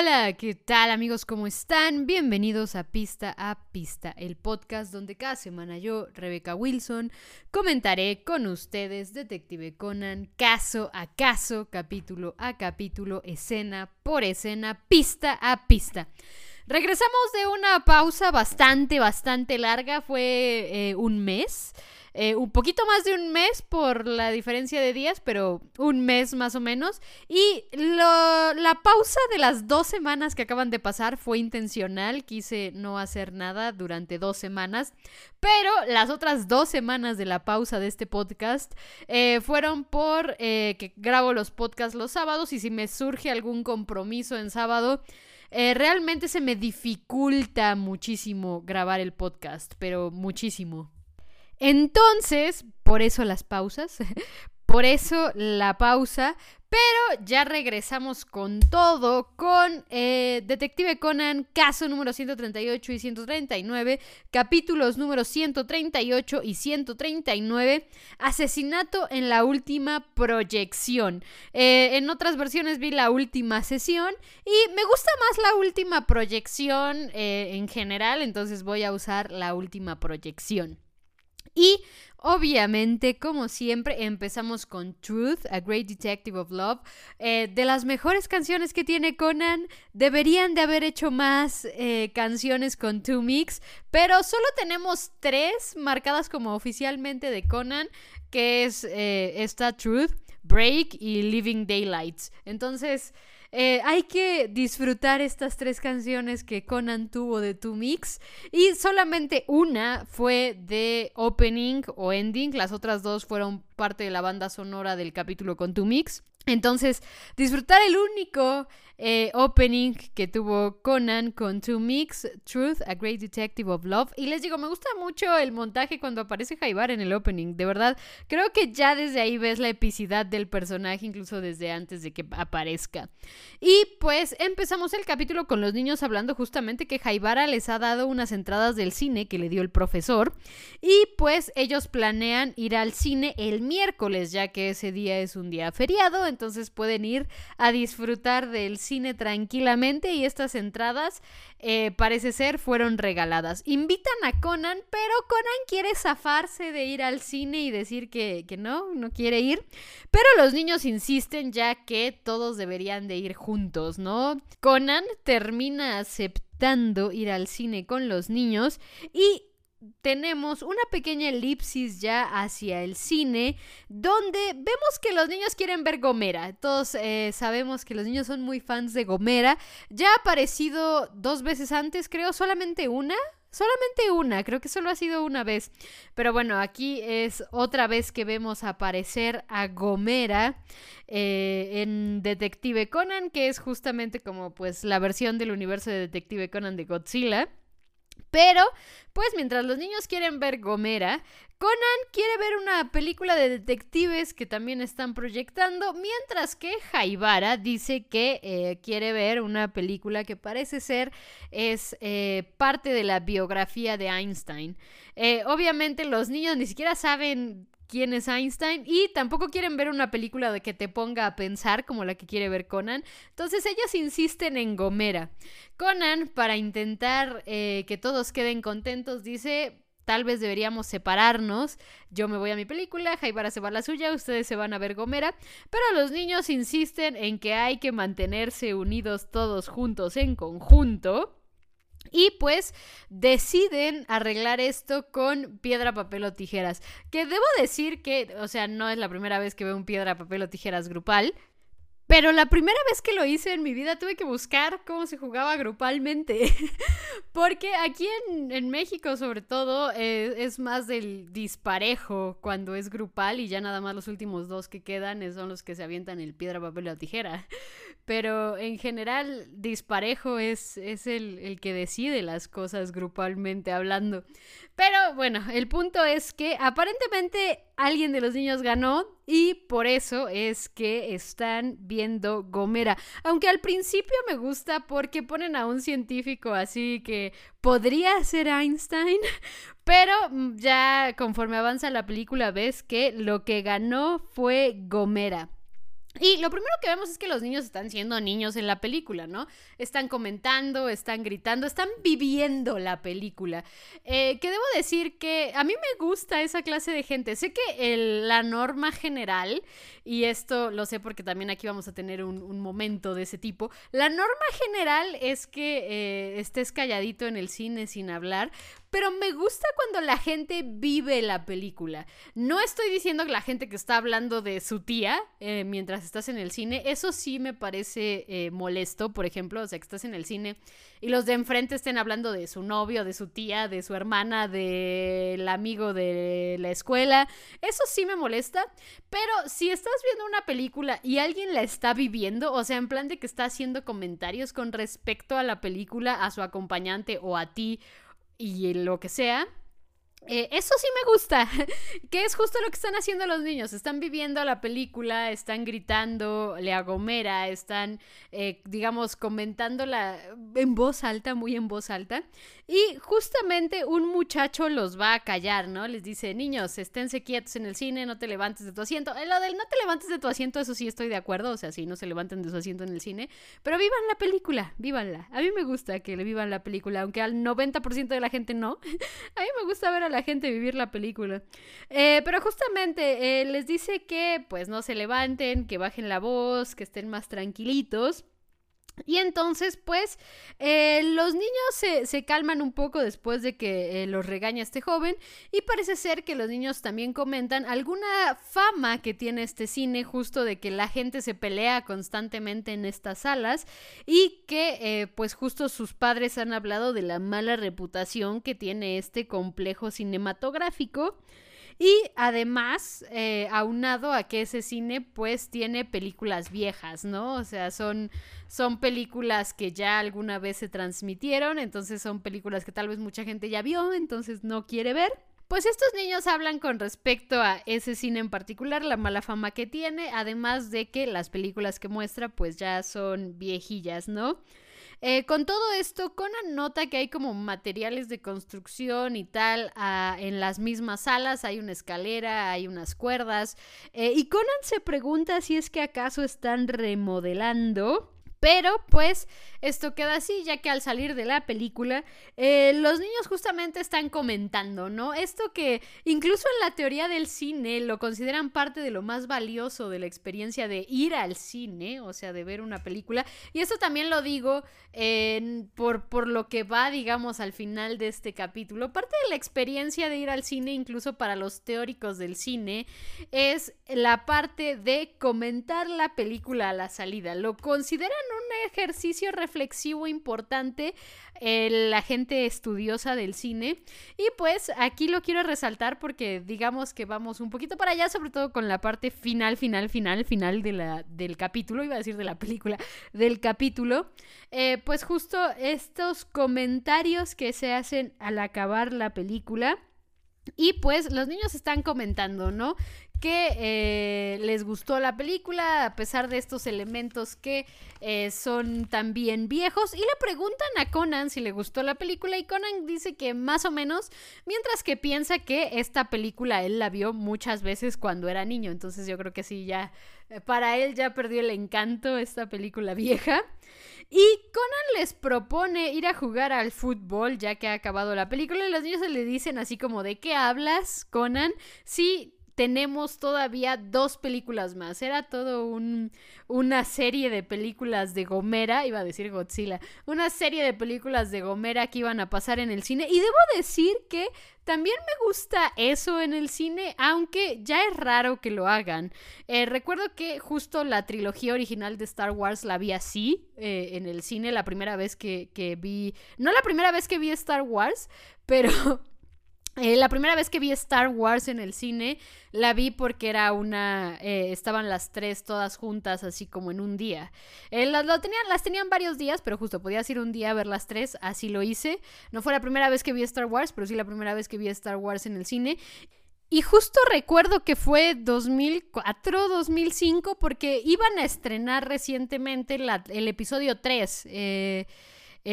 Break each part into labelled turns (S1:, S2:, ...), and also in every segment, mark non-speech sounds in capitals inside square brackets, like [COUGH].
S1: Hola, ¿qué tal amigos? ¿Cómo están? Bienvenidos a Pista a Pista, el podcast donde cada semana yo, Rebeca Wilson, comentaré con ustedes Detective Conan, caso a caso, capítulo a capítulo, escena por escena, pista a pista. Regresamos de una pausa bastante, bastante larga, fue eh, un mes. Eh, un poquito más de un mes por la diferencia de días, pero un mes más o menos. Y la pausa de las dos semanas que acaban de pasar fue intencional. Quise no hacer nada durante dos semanas. Pero las otras dos semanas de la pausa de este podcast eh, fueron por que grabo los podcasts los sábados y si me surge algún compromiso en sábado. Realmente se me dificulta muchísimo grabar el podcast, pero muchísimo. Entonces, por eso las pausas, [LAUGHS] por eso la pausa, pero ya regresamos con todo, con eh, Detective Conan, caso número 138 y 139, capítulos número 138 y 139, asesinato en la última proyección. Eh, en otras versiones vi la última sesión y me gusta más la última proyección eh, en general, entonces voy a usar la última proyección. Y obviamente, como siempre, empezamos con Truth, A Great Detective of Love. Eh, de las mejores canciones que tiene Conan, deberían de haber hecho más eh, canciones con Two Mix, pero solo tenemos tres marcadas como oficialmente de Conan, que es eh, esta Truth, Break y Living Daylights. Entonces... Eh, hay que disfrutar estas tres canciones que Conan tuvo de Tu Mix. Y solamente una fue de opening o ending. Las otras dos fueron parte de la banda sonora del capítulo con Tu Mix. Entonces, disfrutar el único eh, opening que tuvo Conan con Two Mix, Truth, A Great Detective of Love. Y les digo, me gusta mucho el montaje cuando aparece Jaibar en el opening. De verdad, creo que ya desde ahí ves la epicidad del personaje, incluso desde antes de que aparezca. Y pues empezamos el capítulo con los niños hablando justamente que Jaibara les ha dado unas entradas del cine que le dio el profesor. Y pues ellos planean ir al cine el miércoles, ya que ese día es un día feriado entonces pueden ir a disfrutar del cine tranquilamente y estas entradas eh, parece ser fueron regaladas. Invitan a Conan, pero Conan quiere zafarse de ir al cine y decir que, que no, no quiere ir, pero los niños insisten ya que todos deberían de ir juntos, ¿no? Conan termina aceptando ir al cine con los niños y tenemos una pequeña elipsis ya hacia el cine, donde vemos que los niños quieren ver Gomera. Todos eh, sabemos que los niños son muy fans de Gomera. Ya ha aparecido dos veces antes, creo, solamente una. Solamente una, creo que solo ha sido una vez. Pero bueno, aquí es otra vez que vemos aparecer a Gomera eh, en Detective Conan, que es justamente como pues la versión del universo de Detective Conan de Godzilla. Pero, pues mientras los niños quieren ver Gomera, Conan quiere ver una película de detectives que también están proyectando, mientras que Jaibara dice que eh, quiere ver una película que parece ser es eh, parte de la biografía de Einstein. Eh, obviamente los niños ni siquiera saben quién es Einstein y tampoco quieren ver una película de que te ponga a pensar como la que quiere ver Conan. Entonces ellas insisten en Gomera. Conan, para intentar eh, que todos queden contentos, dice... Tal vez deberíamos separarnos. Yo me voy a mi película, Jaibara se va a la suya, ustedes se van a ver Gomera. Pero los niños insisten en que hay que mantenerse unidos todos juntos en conjunto. Y pues deciden arreglar esto con piedra, papel o tijeras. Que debo decir que, o sea, no es la primera vez que veo un piedra, papel o tijeras grupal. Pero la primera vez que lo hice en mi vida tuve que buscar cómo se jugaba grupalmente. [LAUGHS] Porque aquí en, México, sobre todo, eh, es más del disparejo cuando es grupal y ya nada más los últimos dos que quedan son los que se avientan el piedra, papel o tijera. [LAUGHS] Pero en general, disparejo es, es el, el que decide las cosas grupalmente hablando. Pero bueno, el punto es que aparentemente alguien de los niños ganó y por eso es que están viendo Gomera. Aunque al principio me gusta porque ponen a un científico así que podría ser Einstein, [LAUGHS] pero ya conforme avanza la película ves que lo que ganó fue Gomera. Y lo primero que vemos es que los niños están siendo niños en la película, ¿no? Están comentando, están gritando, están viviendo la película. Eh, que debo decir que a mí me gusta esa clase de gente. Sé que la norma general, y esto lo sé porque también aquí vamos a tener un, momento de ese tipo, la norma general es que eh, estés calladito en el cine sin hablar, pero me gusta cuando la gente vive la película. No estoy diciendo que la gente que está hablando de su tía eh, mientras estás en el cine, eso sí me parece eh, molesto, por ejemplo, o sea, que estás en el cine y los de enfrente estén hablando de su novio, de su tía, de su hermana, del amigo de la escuela. Eso sí me molesta, pero si estás viendo una película y alguien la está viviendo, o sea, en plan de que está haciendo comentarios con respecto a la película, a su acompañante o a ti, y lo que sea. Eh, eso sí me gusta, [LAUGHS] que es justo lo que están haciendo los niños. Están viviendo la película, están gritando, le agomera, están, eh, digamos, comentándola en voz alta, muy en voz alta. Y justamente un muchacho los va a callar, ¿no? Les dice, niños, esténse quietos en el cine, no te levantes de tu asiento. Eh, lo del no te levantes de tu asiento, eso sí estoy de acuerdo, o sea, sí, no se levanten de su asiento en el cine, pero vivan la película, vívanla. A mí me gusta que vivan la película, aunque al 90% de la gente no. [LAUGHS] a mí me gusta ver a la gente vivir la película. Eh, pero justamente eh, les dice que pues no se levanten, que bajen la voz, que estén más tranquilitos. Y entonces, pues, eh, los niños se, calman un poco después de que los regaña este joven y parece ser que los niños también comentan alguna fama que tiene este cine justo de que la gente se pelea constantemente en estas salas y que, pues, justo sus padres han hablado de la mala reputación que tiene este complejo cinematográfico. Y además, eh, aunado a que ese cine pues tiene películas viejas, ¿no? O sea, son, son películas que ya alguna vez se transmitieron, entonces son películas que tal vez mucha gente ya vio, entonces no quiere ver. Pues estos niños hablan con respecto a ese cine en particular, la mala fama que tiene, además de que las películas que muestra pues ya son viejillas, ¿no? Eh, con todo esto, Conan nota que hay como materiales de construcción y tal ah, en las mismas salas, hay una escalera, hay unas cuerdas, eh, y Conan se pregunta si es que acaso están remodelando pero pues esto queda así, ya que al salir de la película, eh, los niños justamente están comentando, ¿no? Esto que incluso en la teoría del cine lo consideran parte de lo más valioso de la experiencia de ir al cine, o sea, de ver una película. Y esto también lo digo por, por lo que va, digamos, al final de este capítulo. Parte de la experiencia de ir al cine, incluso para los teóricos del cine, es la parte de comentar la película a la salida. Lo consideran un ejercicio reflexivo importante la gente estudiosa del cine. Y pues aquí lo quiero resaltar porque digamos que vamos un poquito para allá, sobre todo con la parte final, final, final, final de la, del capítulo, iba a decir de la película, del capítulo. Eh, pues justo estos comentarios que se hacen al acabar la película. Y pues los niños están comentando, ¿no? Que eh, les gustó la película a pesar de estos elementos que eh, son también viejos y le preguntan a Conan si le gustó la película y Conan dice que más o menos, mientras que piensa que esta película él la vio muchas veces cuando era niño, entonces yo creo que sí, ya eh, para él ya perdió el encanto esta película vieja. Y Conan les propone ir a jugar al fútbol ya que ha acabado la película y los niños se le dicen así como de qué hablas, Conan. Sí, tenemos todavía dos películas más. Era todo un, una serie de películas de Gomera, iba a decir Godzilla, una serie de películas de Gomera que iban a pasar en el cine. Y debo decir que también me gusta eso en el cine, aunque ya es raro que lo hagan. Eh, recuerdo que justo la trilogía original de Star Wars la vi así eh, en el cine la primera vez que, que vi, no la primera vez que vi Star Wars, pero [LAUGHS] eh, la primera vez que vi Star Wars en el cine, la vi porque era una. Eh, estaban las tres todas juntas, así como en un día. Eh, las, tenían, las tenían varios días, pero justo podías ir un día a ver las tres, así lo hice. No fue la primera vez que vi Star Wars, pero sí la primera vez que vi Star Wars en el cine. Y justo recuerdo que fue 2004, 2005, porque iban a estrenar recientemente el episodio 3. Eh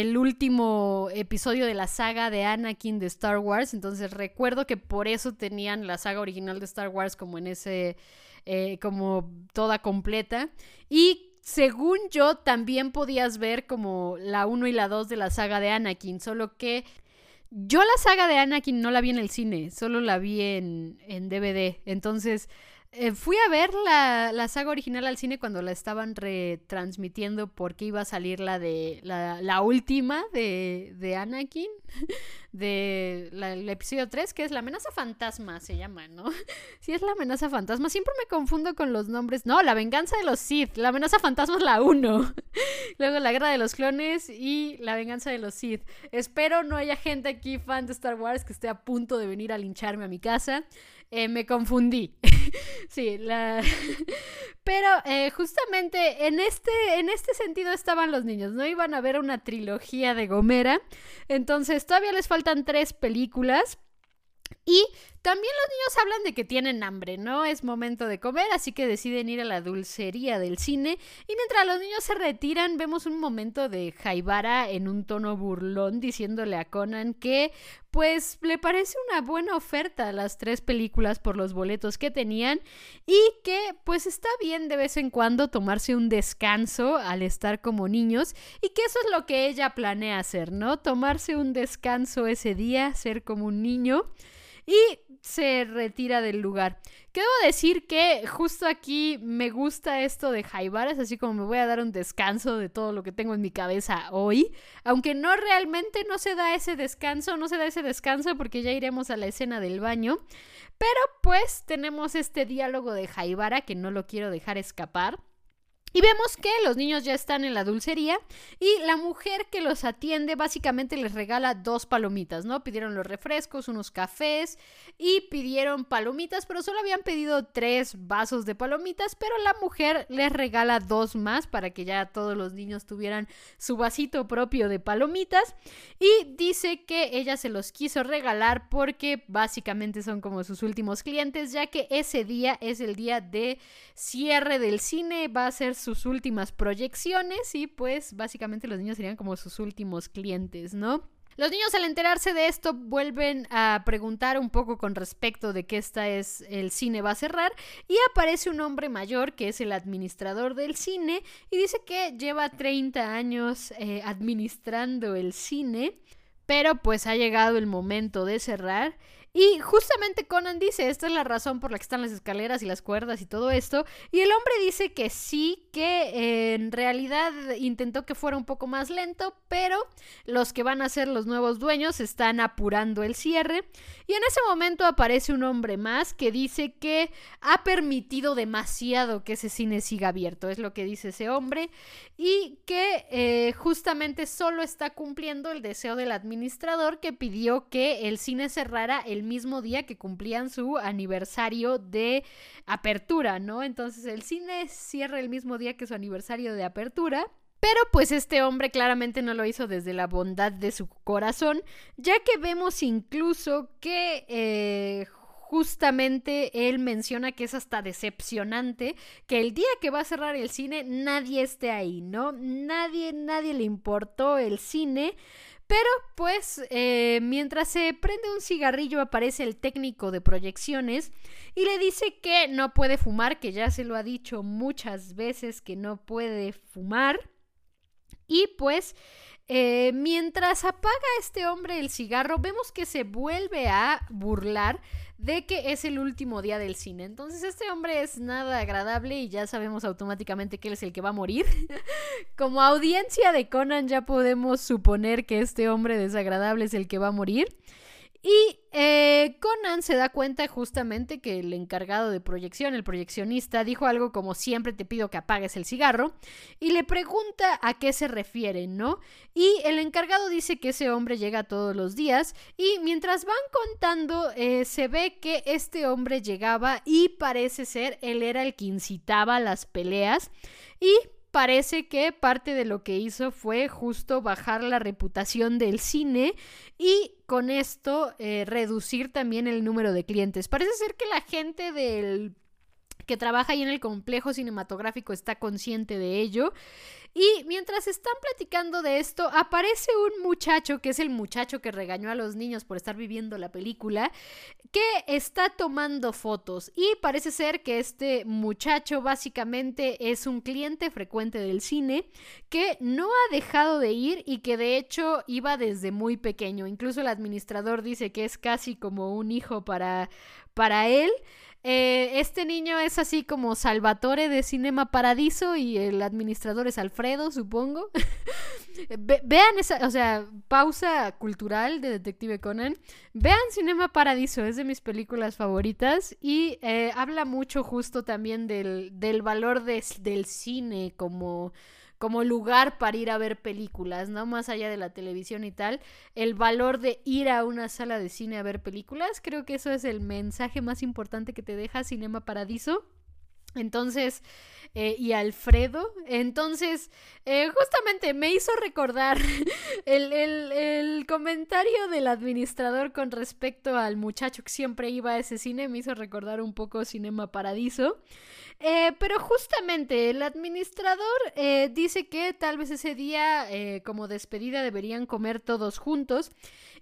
S1: el último episodio de la saga de Anakin de Star Wars. Entonces recuerdo que por eso tenían la saga original de Star Wars como en ese eh, como toda completa. Y según yo, también podías ver como la 1 y la 2 de la saga de Anakin, solo que yo la saga de Anakin no la vi en el cine, solo la vi en, en DVD. Entonces, eh, fui a ver la, saga original al cine cuando la estaban retransmitiendo porque iba a salir la de la, última de, de, Anakin, [LAUGHS] de el episodio 3, que es la amenaza fantasma, se llama, ¿no? [LAUGHS] Sí, es la amenaza fantasma. Siempre me confundo con los nombres. No, la venganza de los Sith. La amenaza fantasma es la 1. [LAUGHS] Luego la guerra de los clones y la venganza de los Sith. Espero no haya gente aquí fan de Star Wars que esté a punto de venir a lincharme a mi casa. Eh, me confundí. [LAUGHS] sí, la... [LAUGHS] Pero eh, justamente en este, en este sentido estaban los niños, ¿no? Iban a ver una trilogía de Gomera. Entonces todavía les faltan tres películas. Y también los niños hablan de que tienen hambre, ¿no? Es momento de comer, así que deciden ir a la dulcería del cine. Y mientras los niños se retiran, vemos un momento de Jaibara en un tono burlón diciéndole a Conan que, pues, le parece una buena oferta las tres películas por los boletos que tenían y que, pues, está bien de vez en cuando tomarse un descanso al estar como niños y que eso es lo que ella planea hacer, ¿no? Tomarse un descanso ese día, ser como un niño y se retira del lugar. Quiero decir que justo aquí me gusta esto de Jaibaras, así como me voy a dar un descanso de todo lo que tengo en mi cabeza hoy, aunque no realmente no se da ese descanso, no se da ese descanso porque ya iremos a la escena del baño, pero pues tenemos este diálogo de Jaibara que no lo quiero dejar escapar. Y vemos que los niños ya están en la dulcería y la mujer que los atiende básicamente les regala dos palomitas, ¿no? Pidieron los refrescos, unos cafés y pidieron palomitas, pero solo habían pedido tres vasos de palomitas, pero la mujer les regala dos más para que ya todos los niños tuvieran su vasito propio de palomitas y dice que ella se los quiso regalar porque básicamente son como sus últimos clientes, ya que ese día es el día de cierre del cine, va a ser sus últimas proyecciones y pues básicamente los niños serían como sus últimos clientes, ¿no? Los niños al enterarse de esto vuelven a preguntar un poco con respecto de que esta es el cine va a cerrar y aparece un hombre mayor que es el administrador del cine y dice que lleva 30 años eh, administrando el cine, pero pues ha llegado el momento de cerrar y justamente Conan dice, esta es la razón por la que están las escaleras y las cuerdas y todo esto. Y el hombre dice que sí, que en realidad intentó que fuera un poco más lento, pero los que van a ser los nuevos dueños están apurando el cierre. Y en ese momento aparece un hombre más que dice que ha permitido demasiado que ese cine siga abierto, es lo que dice ese hombre. Y que eh, justamente solo está cumpliendo el deseo del administrador que pidió que el cine cerrara el mismo día que cumplían su aniversario de apertura, ¿no? Entonces el cine cierra el mismo día que su aniversario de apertura. Pero pues este hombre claramente no lo hizo desde la bondad de su corazón, ya que vemos incluso que eh, justamente él menciona que es hasta decepcionante que el día que va a cerrar el cine nadie esté ahí, ¿no? Nadie, nadie le importó el cine. Pero pues eh, mientras se prende un cigarrillo aparece el técnico de proyecciones y le dice que no puede fumar, que ya se lo ha dicho muchas veces que no puede fumar. Y pues eh, mientras apaga este hombre el cigarro, vemos que se vuelve a burlar de que es el último día del cine. Entonces este hombre es nada agradable y ya sabemos automáticamente que él es el que va a morir. [LAUGHS] Como audiencia de Conan ya podemos suponer que este hombre desagradable es el que va a morir. Y eh, Conan se da cuenta justamente que el encargado de proyección, el proyeccionista, dijo algo como siempre te pido que apagues el cigarro y le pregunta a qué se refiere, ¿no? Y el encargado dice que ese hombre llega todos los días y mientras van contando eh, se ve que este hombre llegaba y parece ser él era el que incitaba las peleas y parece que parte de lo que hizo fue justo bajar la reputación del cine y con esto eh, reducir también el número de clientes. Parece ser que la gente del que trabaja ahí en el complejo cinematográfico está consciente de ello. Y mientras están platicando de esto, aparece un muchacho, que es el muchacho que regañó a los niños por estar viviendo la película, que está tomando fotos. Y parece ser que este muchacho básicamente es un cliente frecuente del cine, que no ha dejado de ir y que de hecho iba desde muy pequeño. Incluso el administrador dice que es casi como un hijo para, para él. Eh, este niño es así como Salvatore de Cinema Paradiso y el administrador es Alfredo, supongo. [LAUGHS] vean esa, o sea, pausa cultural de Detective Conan. Vean Cinema Paradiso, es de mis películas favoritas y eh, habla mucho justo también del, del valor del cine como como lugar para ir a ver películas, ¿no? Más allá de la televisión y tal, el valor de ir a una sala de cine a ver películas, creo que eso es el mensaje más importante que te deja Cinema Paradiso. Entonces, eh, y Alfredo. Entonces, eh, justamente me hizo recordar [LAUGHS] el, el, comentario del administrador con respecto al muchacho que siempre iba a ese cine, me hizo recordar un poco Cinema Paradiso. Eh, pero justamente el administrador dice que tal vez ese día, como despedida, deberían comer todos juntos.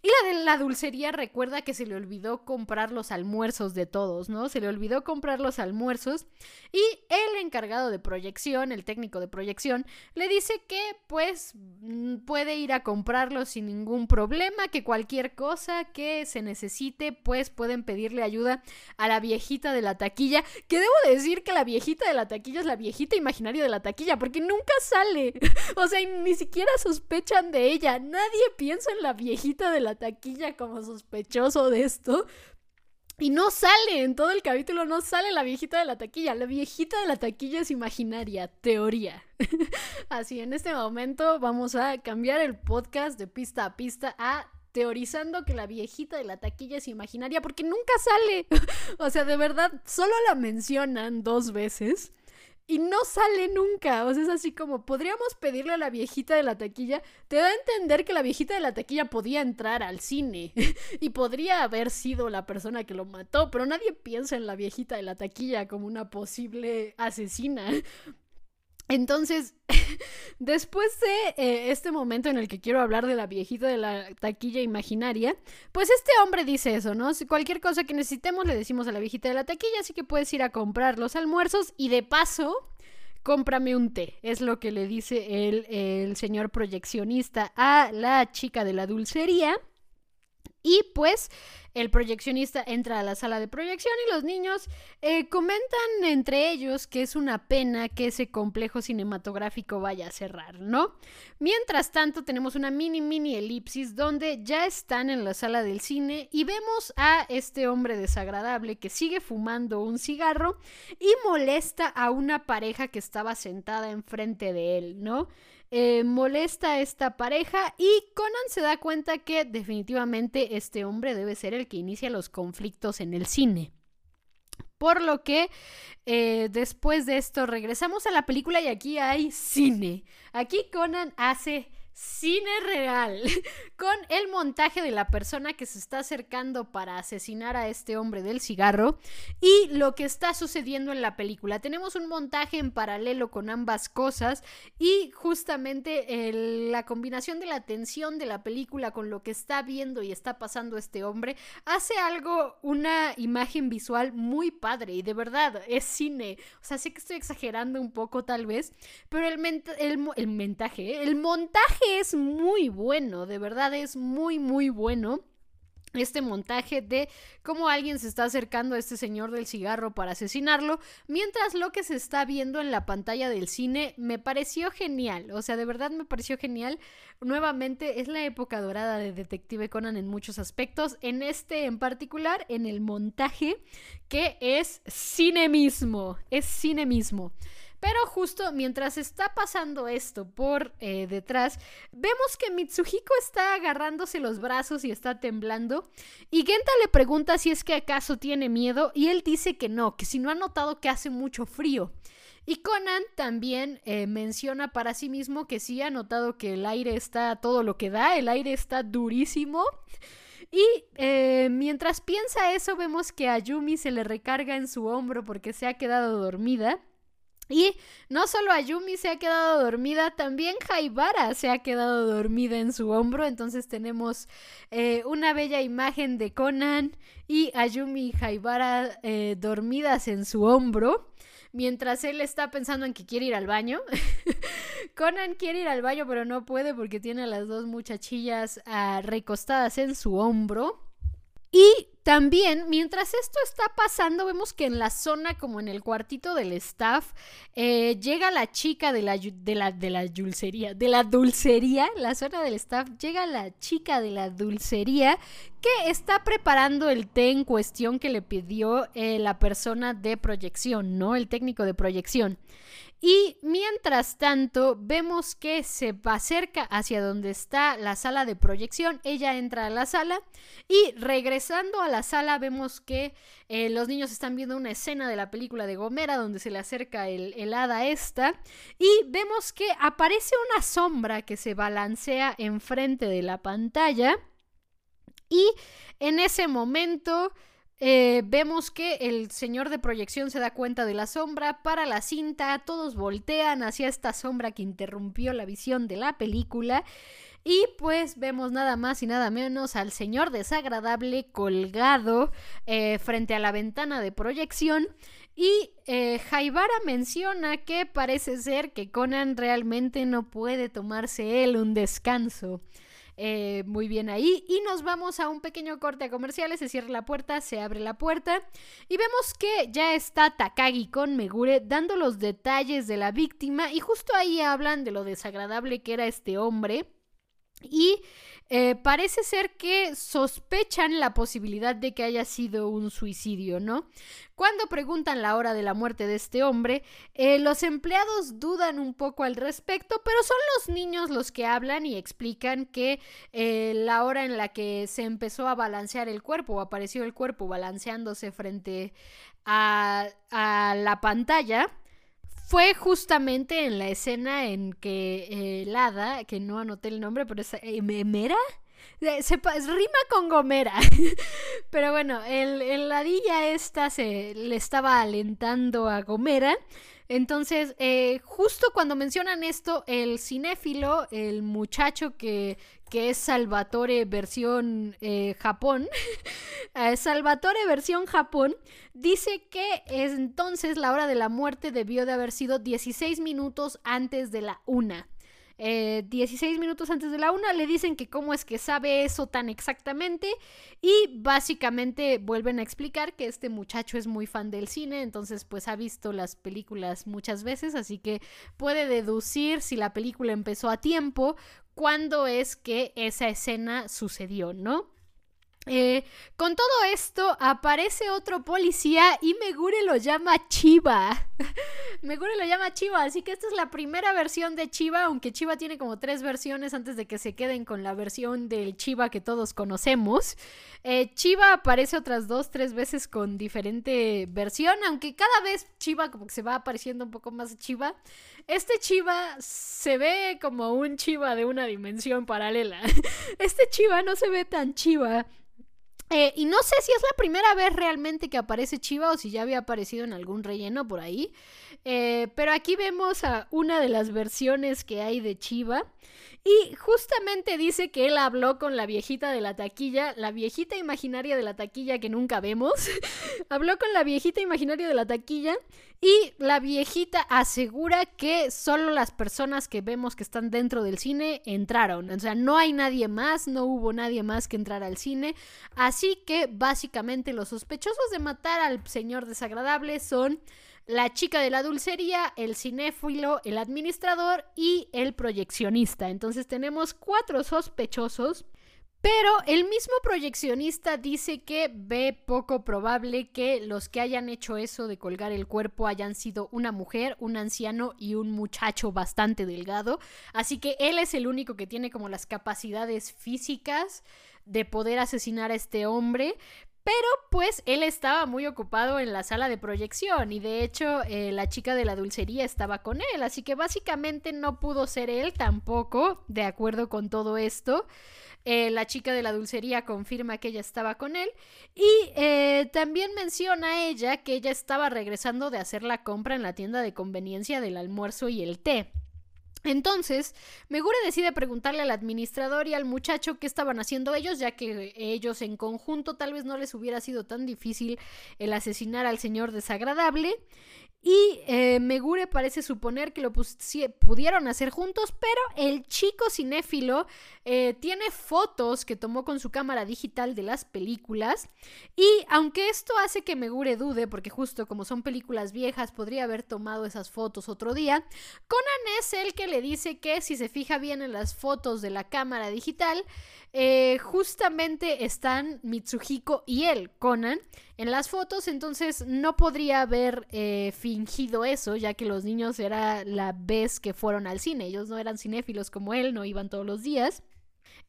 S1: Y la de la dulcería recuerda que se le olvidó comprar los almuerzos de todos, ¿no? Se le olvidó comprar los almuerzos. Y el encargado de proyección, el técnico de proyección, le dice que pues mm, puede ir a comprarlos sin ningún problema, que cualquier cosa que se necesite, pues pueden pedirle ayuda a la viejita de la taquilla. Que debo decir que la viejita de la taquilla es la viejita imaginaria de la taquilla, porque nunca sale. [LAUGHS] o sea, ni siquiera sospechan de ella. Nadie piensa en la viejita de la taquilla como sospechoso de esto. Y no sale, en todo el capítulo no sale la viejita de la taquilla. La viejita de la taquilla es imaginaria, teoría. [LAUGHS] Así, en este momento vamos a cambiar el podcast de pista a pista a teorizando que la viejita de la taquilla es imaginaria porque nunca sale. [LAUGHS] o sea, de verdad, solo la mencionan dos veces y no sale nunca. O sea, es así como podríamos pedirle a la viejita de la taquilla. Te da a entender que la viejita de la taquilla podía entrar al cine [LAUGHS] y podría haber sido la persona que lo mató, pero nadie piensa en la viejita de la taquilla como una posible asesina. Entonces, después de eh, este momento en el que quiero hablar de la viejita de la taquilla imaginaria, pues este hombre dice eso, ¿no? Si cualquier cosa que necesitemos le decimos a la viejita de la taquilla, así que puedes ir a comprar los almuerzos y de paso, cómprame un té. Es lo que le dice el, el señor proyeccionista a la chica de la dulcería. Y pues el proyeccionista entra a la sala de proyección y los niños eh, comentan entre ellos que es una pena que ese complejo cinematográfico vaya a cerrar, ¿no? Mientras tanto tenemos una mini mini elipsis donde ya están en la sala del cine y vemos a este hombre desagradable que sigue fumando un cigarro y molesta a una pareja que estaba sentada enfrente de él, ¿no? Eh, molesta a esta pareja y Conan se da cuenta que definitivamente este hombre debe ser el que inicia los conflictos en el cine. Por lo que eh, después de esto regresamos a la película y aquí hay cine. Aquí Conan hace cine real, [LAUGHS] con el montaje de la persona que se está acercando para asesinar a este hombre del cigarro y lo que está sucediendo en la película. Tenemos un montaje en paralelo con ambas cosas y justamente la combinación de la tensión de la película con lo que está viendo y está pasando este hombre hace algo, una imagen visual muy padre y de verdad es cine. O sea, sé que estoy exagerando un poco tal vez, pero el, el, el montaje, el montaje es muy bueno, de verdad es muy, muy bueno este montaje de cómo alguien se está acercando a este señor del cigarro para asesinarlo, mientras lo que se está viendo en la pantalla del cine me pareció genial, o sea, de verdad me pareció genial. Nuevamente es la época dorada de Detective Conan en muchos aspectos, en este en particular, en el montaje, que es cine mismo, es cine mismo. Pero justo mientras está pasando esto por eh, detrás, vemos que Mitsuhiko está agarrándose los brazos y está temblando. Y Genta le pregunta si es que acaso tiene miedo y él dice que no, que si no ha notado que hace mucho frío. Y Conan también eh, menciona para sí mismo que sí ha notado que el aire está todo lo que da, el aire está durísimo. Y eh, mientras piensa eso, vemos que a Yumi se le recarga en su hombro porque se ha quedado dormida. Y no solo Ayumi se ha quedado dormida, también Jaibara se ha quedado dormida en su hombro. Entonces tenemos eh, una bella imagen de Conan y Ayumi y Jaibara eh, dormidas en su hombro. Mientras él está pensando en que quiere ir al baño. [LAUGHS] Conan quiere ir al baño, pero no puede porque tiene a las dos muchachillas ah, recostadas en su hombro. Y también, mientras esto está pasando, vemos que en la zona, como en el cuartito del staff, eh, llega la chica de la, de, la, de la dulcería, de la dulcería, la zona del staff, llega la chica de la dulcería que está preparando el té en cuestión que le pidió eh, la persona de proyección, ¿no? El técnico de proyección. Y mientras tanto, vemos que se acerca hacia donde está la sala de proyección. Ella entra a la sala y regresando a la sala vemos que eh, los niños están viendo una escena de la película de Gomera donde se le acerca el, el hada esta. Y vemos que aparece una sombra que se balancea enfrente de la pantalla. Y en ese momento eh, vemos que el señor de proyección se da cuenta de la sombra, para la cinta, todos voltean hacia esta sombra que interrumpió la visión de la película. Y pues vemos nada más y nada menos al señor desagradable colgado eh, frente a la ventana de proyección. Y eh, Jaibara menciona que parece ser que Conan realmente no puede tomarse él un descanso. Eh, muy bien ahí. Y nos vamos a un pequeño corte a comerciales. Se cierra la puerta, se abre la puerta. Y vemos que ya está Takagi con Megure dando los detalles de la víctima. Y justo ahí hablan de lo desagradable que era este hombre. Y eh, parece ser que sospechan la posibilidad de que haya sido un suicidio, ¿no? Cuando preguntan la hora de la muerte de este hombre, eh, los empleados dudan un poco al respecto, pero son los niños los que hablan y explican que eh, la hora en la que se empezó a balancear el cuerpo, o apareció el cuerpo balanceándose frente a, a la pantalla, fue justamente en la escena en que eh, el hada, que no anoté el nombre, pero es eh, Mera, eh, se, rima con Gomera. [LAUGHS] Pero bueno, el, el ladilla esta se le estaba alentando a Gomera. Entonces, justo cuando mencionan esto, el cinéfilo, el muchacho que que es Salvatore versión eh, Japón, [LAUGHS] eh, Salvatore versión Japón, dice que entonces la hora de la muerte debió de haber sido 16 minutos antes de la una. 16 eh, minutos antes de la una, le dicen que cómo es que sabe eso tan exactamente y básicamente vuelven a explicar que este muchacho es muy fan del cine, entonces pues ha visto las películas muchas veces, así que puede deducir si la película empezó a tiempo, cuándo es que esa escena sucedió, ¿no? Eh, con todo esto aparece otro policía y Megure lo llama Chiva. [LAUGHS] Megure lo llama Chiva, así que esta es la primera versión de Chiva, aunque Chiva tiene como tres versiones antes de que se queden con la versión del Chiva que todos conocemos. Eh, Chiva aparece otras dos, tres veces con diferente versión, aunque cada vez Chiva como que se va apareciendo un poco más Chiva. Este Chiva se ve como un Chiva de una dimensión paralela. [LAUGHS] Este Chiva no se ve tan Chiva eh, y no sé si es la primera vez realmente que aparece Chiva o si ya había aparecido en algún relleno por ahí. Eh, pero aquí vemos a una de las versiones que hay de Chiva. Y justamente dice que él habló con la viejita de la taquilla, la viejita imaginaria de la taquilla que nunca vemos. [LAUGHS] habló con la viejita imaginaria de la taquilla y la viejita asegura que solo las personas que vemos que están dentro del cine entraron. O sea, no hay nadie más, no hubo nadie más que entrar al cine. Así que básicamente los sospechosos de matar al señor desagradable son la chica de la dulcería, el cinéfilo, el administrador y el proyeccionista. Entonces tenemos cuatro sospechosos. Pero el mismo proyeccionista dice que ve poco probable que los que hayan hecho eso de colgar el cuerpo hayan sido una mujer, un anciano y un muchacho bastante delgado. Así que él es el único que tiene como las capacidades físicas de poder asesinar a este hombre Pero pues él estaba muy ocupado en la sala de proyección y de hecho eh, la chica de la dulcería estaba con él, así que básicamente no pudo ser él tampoco, de acuerdo con todo esto. Eh, la chica de la dulcería confirma que ella estaba con él y eh, también menciona ella que ella estaba regresando de hacer la compra en la tienda de conveniencia del almuerzo y el té. Entonces, Megure decide preguntarle al administrador y al muchacho qué estaban haciendo ellos, ya que ellos en conjunto tal vez no les hubiera sido tan difícil el asesinar al señor desagradable. Y eh, Megure parece suponer que lo pudieron hacer juntos, pero el chico cinéfilo eh, tiene fotos que tomó con su cámara digital de las películas. Y aunque esto hace que Megure dude, porque justo como son películas viejas, podría haber tomado esas fotos otro día, Conan es el que le dice que si se fija bien en las fotos de la cámara digital, eh, justamente están Mitsuhiko y él, Conan, en las fotos, entonces no podría haber eh, fingido eso, ya que los niños era la vez que fueron al cine, ellos no eran cinéfilos como él, no iban todos los días.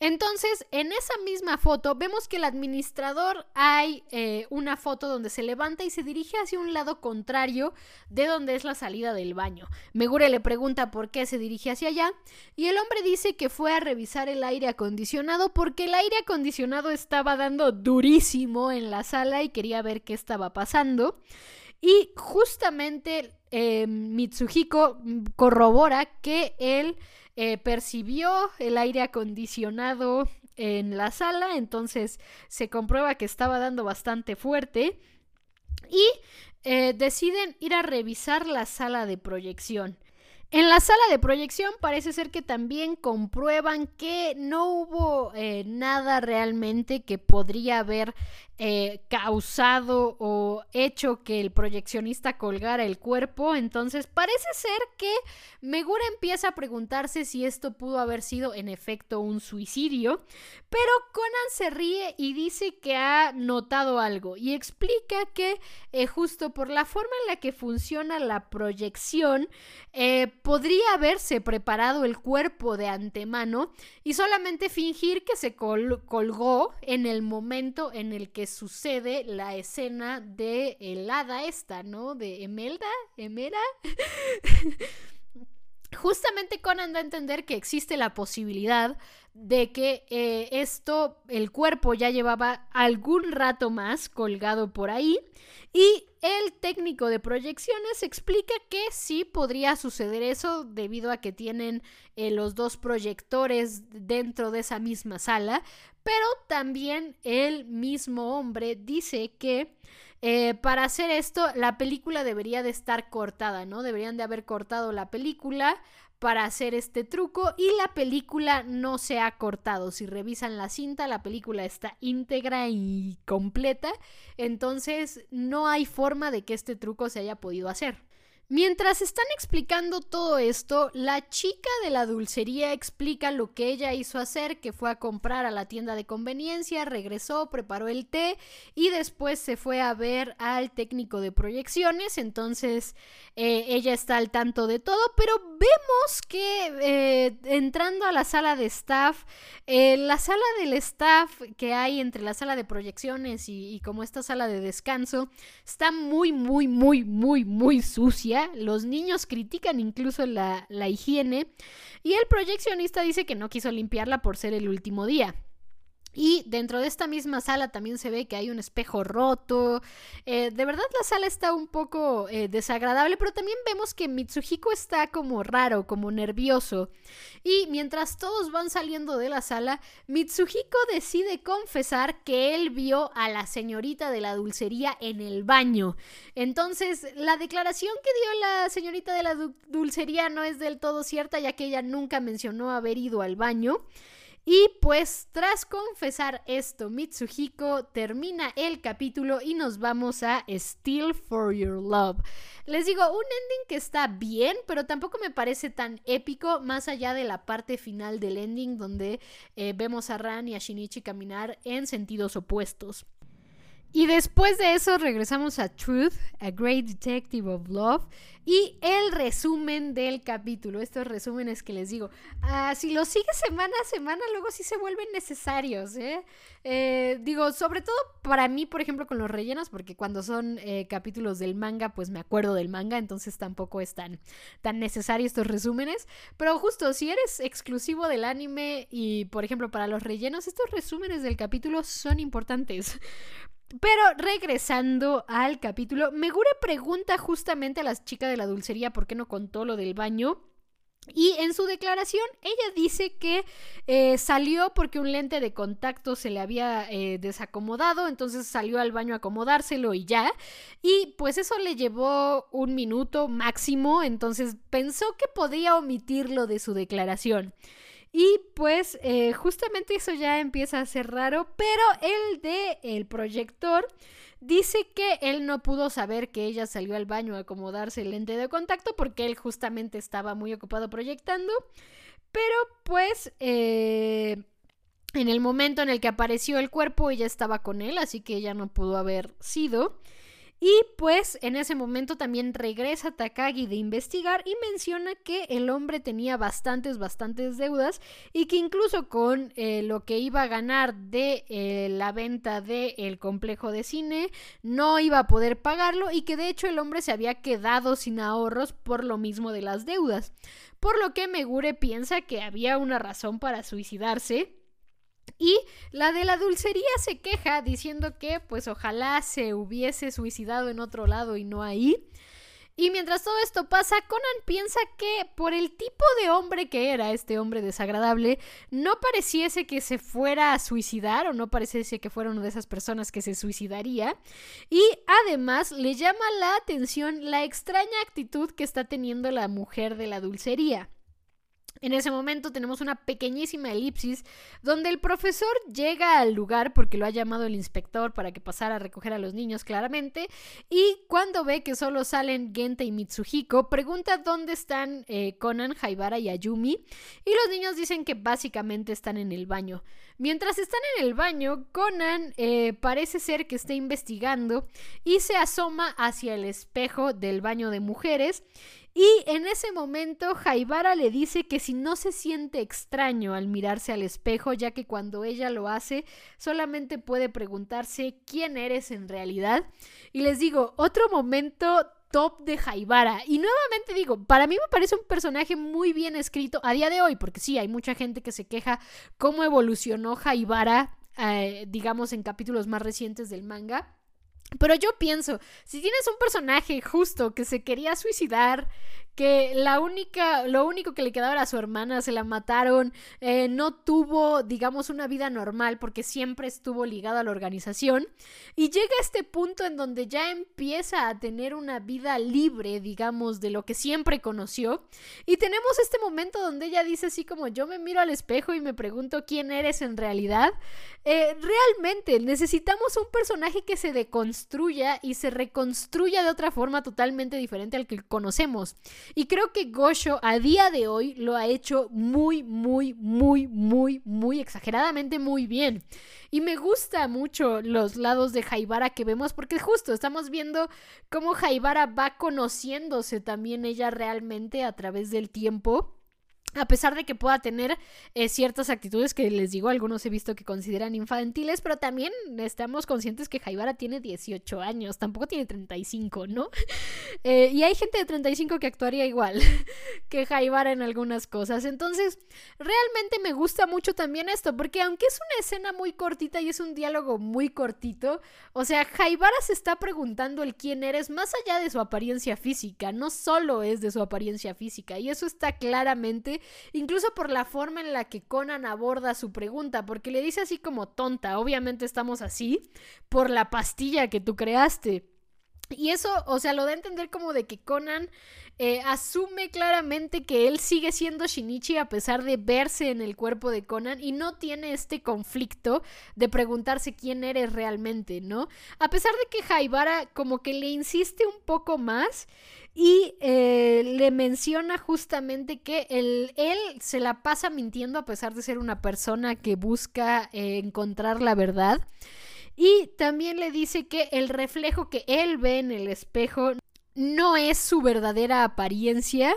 S1: Entonces, en esa misma foto vemos que el administrador hay eh, una foto donde se levanta y se dirige hacia un lado contrario de donde es la salida del baño. Megure le pregunta por qué se dirige hacia allá y el hombre dice que fue a revisar el aire acondicionado porque el aire acondicionado estaba dando durísimo en la sala y quería ver qué estaba pasando. Y justamente eh, Mitsuhiko corrobora que él eh, percibió el aire acondicionado en la sala, entonces se comprueba que estaba dando bastante fuerte y eh, deciden ir a revisar la sala de proyección. En la sala de proyección parece ser que también comprueban que no hubo eh, nada realmente que podría haber eh, causado o hecho que el proyeccionista colgara el cuerpo. Entonces parece ser que Megura empieza a preguntarse si esto pudo haber sido en efecto un suicidio. Pero Conan se ríe y dice que ha notado algo y explica que eh, justo por la forma en la que funciona la proyección, eh, podría haberse preparado el cuerpo de antemano y solamente fingir que se colgó en el momento en el que sucede la escena de el hada esta, ¿no? De Emelda, Emera. [LAUGHS] Justamente Conan da a entender que existe la posibilidad de que eh, esto, el cuerpo ya llevaba algún rato más colgado por ahí y el técnico de proyecciones explica que sí podría suceder eso debido a que tienen eh, los dos proyectores dentro de esa misma sala, pero también el mismo hombre dice que eh, para hacer esto la película debería de estar cortada, ¿no? Deberían de haber cortado la película para hacer este truco y la película no se ha cortado. Si revisan la cinta, la película está íntegra y completa, entonces no hay forma de que este truco se haya podido hacer. Mientras están explicando todo esto, la chica de la dulcería explica lo que ella hizo hacer, que fue a comprar a la tienda de conveniencia, regresó, preparó el té y después se fue a ver al técnico de proyecciones, entonces eh, ella está al tanto de todo, pero vemos que eh, entrando a la sala de staff, eh, la sala del staff que hay entre la sala de proyecciones y como esta sala de descanso, está muy, muy, muy, muy, muy sucia los niños critican incluso la, la higiene y el proyeccionista dice que no quiso limpiarla por ser el último día. Y dentro de esta misma sala también se ve que hay un espejo roto. Eh, de verdad la sala está un poco eh, desagradable, pero también vemos que Mitsuhiko está como raro, como nervioso. Y mientras todos van saliendo de la sala, Mitsuhiko decide confesar que él vio a la señorita de la dulcería en el baño. Entonces, la declaración que dio la señorita de la dulcería no es del todo cierta, ya que ella nunca mencionó haber ido al baño. Y pues tras confesar esto, Mitsuhiko termina el capítulo y nos vamos a Still for Your Love. Les digo, un ending que está bien, pero tampoco me parece tan épico, más allá de la parte final del ending donde eh, vemos a Ran y a Shinichi caminar en sentidos opuestos. Y después de eso regresamos a Truth, A Great Detective of Love. Y el resumen del capítulo, estos resúmenes que les digo, ah, si los sigues semana a semana, luego sí se vuelven necesarios, ¿eh? ¿eh? digo, sobre todo para mí, por ejemplo, con los rellenos, porque cuando son eh, capítulos del manga, pues me acuerdo del manga, entonces tampoco es tan, tan necesario estos resúmenes. Pero justo, si eres exclusivo del anime y, por ejemplo, para los rellenos, estos resúmenes del capítulo son importantes. Pero regresando al capítulo, Megure pregunta justamente a la chica de la dulcería por qué no contó lo del baño. Y en su declaración, ella dice que eh, salió porque un lente de contacto se le había eh, desacomodado, entonces salió al baño a acomodárselo y ya. Y pues eso le llevó un minuto máximo, entonces pensó que podía omitirlo de su declaración. Y pues eh, justamente eso ya empieza a ser raro, pero el de el proyector dice que él no pudo saber que ella salió al baño a acomodarse el lente de contacto porque él justamente estaba muy ocupado proyectando. Pero pues eh, en el momento en el que apareció el cuerpo ella estaba con él, así que ella no pudo haber sido. Y pues en ese momento también regresa Takagi de investigar y menciona que el hombre tenía bastantes, bastantes deudas y que incluso con eh, lo que iba a ganar de eh, la venta del complejo de cine no iba a poder pagarlo y que de hecho el hombre se había quedado sin ahorros por lo mismo de las deudas. Por lo que Megure piensa que había una razón para suicidarse y la de la dulcería se queja diciendo que pues ojalá se hubiese suicidado en otro lado y no ahí. Y mientras todo esto pasa, Conan piensa que por el tipo de hombre que era este hombre desagradable, no pareciese que se fuera a suicidar o no pareciese que fuera una de esas personas que se suicidaría. Y además le llama la atención la extraña actitud que está teniendo la mujer de la dulcería. En ese momento tenemos una pequeñísima elipsis donde el profesor llega al lugar porque lo ha llamado el inspector para que pasara a recoger a los niños claramente y cuando ve que solo salen Genta y Mitsuhiko pregunta dónde están eh, Conan, Haibara y Ayumi y los niños dicen que básicamente están en el baño. Mientras están en el baño, Conan eh, parece ser que está investigando y se asoma hacia el espejo del baño de mujeres y en ese momento Jaibara le dice que si no se siente extraño al mirarse al espejo, ya que cuando ella lo hace solamente puede preguntarse quién eres en realidad. Y les digo, otro momento top de Jaibara. Y nuevamente digo, para mí me parece un personaje muy bien escrito a día de hoy, porque sí, hay mucha gente que se queja cómo evolucionó Jaibara, eh, digamos, en capítulos más recientes del manga. Pero yo pienso, si tienes un personaje justo que se quería suicidar, que la única, lo único que le quedaba era a su hermana, se la mataron, eh, no tuvo, digamos, una vida normal porque siempre estuvo ligado a la organización y llega a este punto en donde ya empieza a tener una vida libre, digamos, de lo que siempre conoció y tenemos este momento donde ella dice así como yo me miro al espejo y me pregunto quién eres en realidad. Eh, realmente necesitamos un personaje que se deconstruya y se reconstruya de otra forma totalmente diferente al que conocemos. Y creo que Gosho a día de hoy lo ha hecho muy, muy, muy, muy, muy exageradamente muy bien. Y me gusta mucho los lados de Jaibara que vemos porque justo estamos viendo cómo Jaibara va conociéndose también ella realmente a través del tiempo a pesar de que pueda tener eh, ciertas actitudes que les digo, algunos he visto que consideran infantiles, pero también estamos conscientes que Jaibara tiene 18 años, tampoco tiene 35, ¿no? [LAUGHS] Eh, y hay gente de 35 que actuaría igual [LAUGHS] que Jaibara en algunas cosas. Entonces, realmente me gusta mucho también esto, porque aunque es una escena muy cortita y es un diálogo muy cortito, o sea, Jaibara se está preguntando el quién eres más allá de su apariencia física, no solo es de su apariencia física, y eso está claramente incluso por la forma en la que Conan aborda su pregunta, porque le dice así como tonta, obviamente estamos así por la pastilla que tú creaste. Y eso, o sea, lo da a entender como de que Conan eh, asume claramente que él sigue siendo Shinichi a pesar de verse en el cuerpo de Conan y no tiene este conflicto de preguntarse quién eres realmente, ¿no? A pesar de que Haibara como que le insiste un poco más y eh, le menciona justamente que él, se la pasa mintiendo a pesar de ser una persona que busca eh, encontrar la verdad. y también le dice que el reflejo que él ve en el espejo no es su verdadera apariencia